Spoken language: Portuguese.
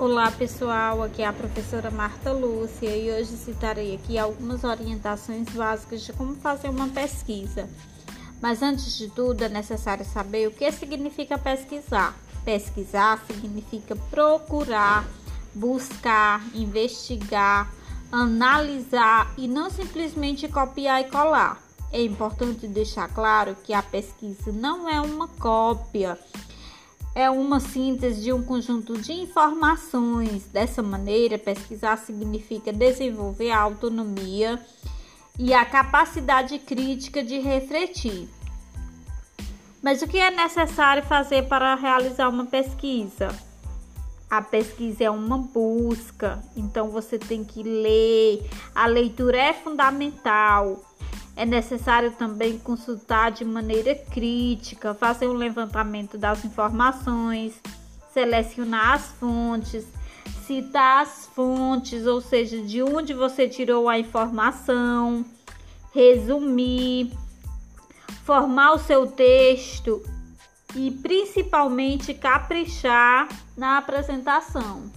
Olá pessoal, aqui é a professora Marta Lúcia e hoje citarei aqui algumas orientações básicas de como fazer uma pesquisa. Mas antes de tudo é necessário saber o que significa pesquisar. Pesquisar significa procurar, buscar, investigar, analisar e não simplesmente copiar e colar. É importante deixar claro que a pesquisa não é uma cópia é uma síntese de um conjunto de informações. Dessa maneira, pesquisar significa desenvolver a autonomia e a capacidade crítica de refletir. Mas o que é necessário fazer para realizar uma pesquisa? A pesquisa é uma busca, então você tem que ler. A leitura é fundamental. É necessário também consultar de maneira crítica, fazer um levantamento das informações, selecionar as fontes, citar as fontes, ou seja, de onde você tirou a informação, resumir, formar o seu texto e principalmente caprichar na apresentação.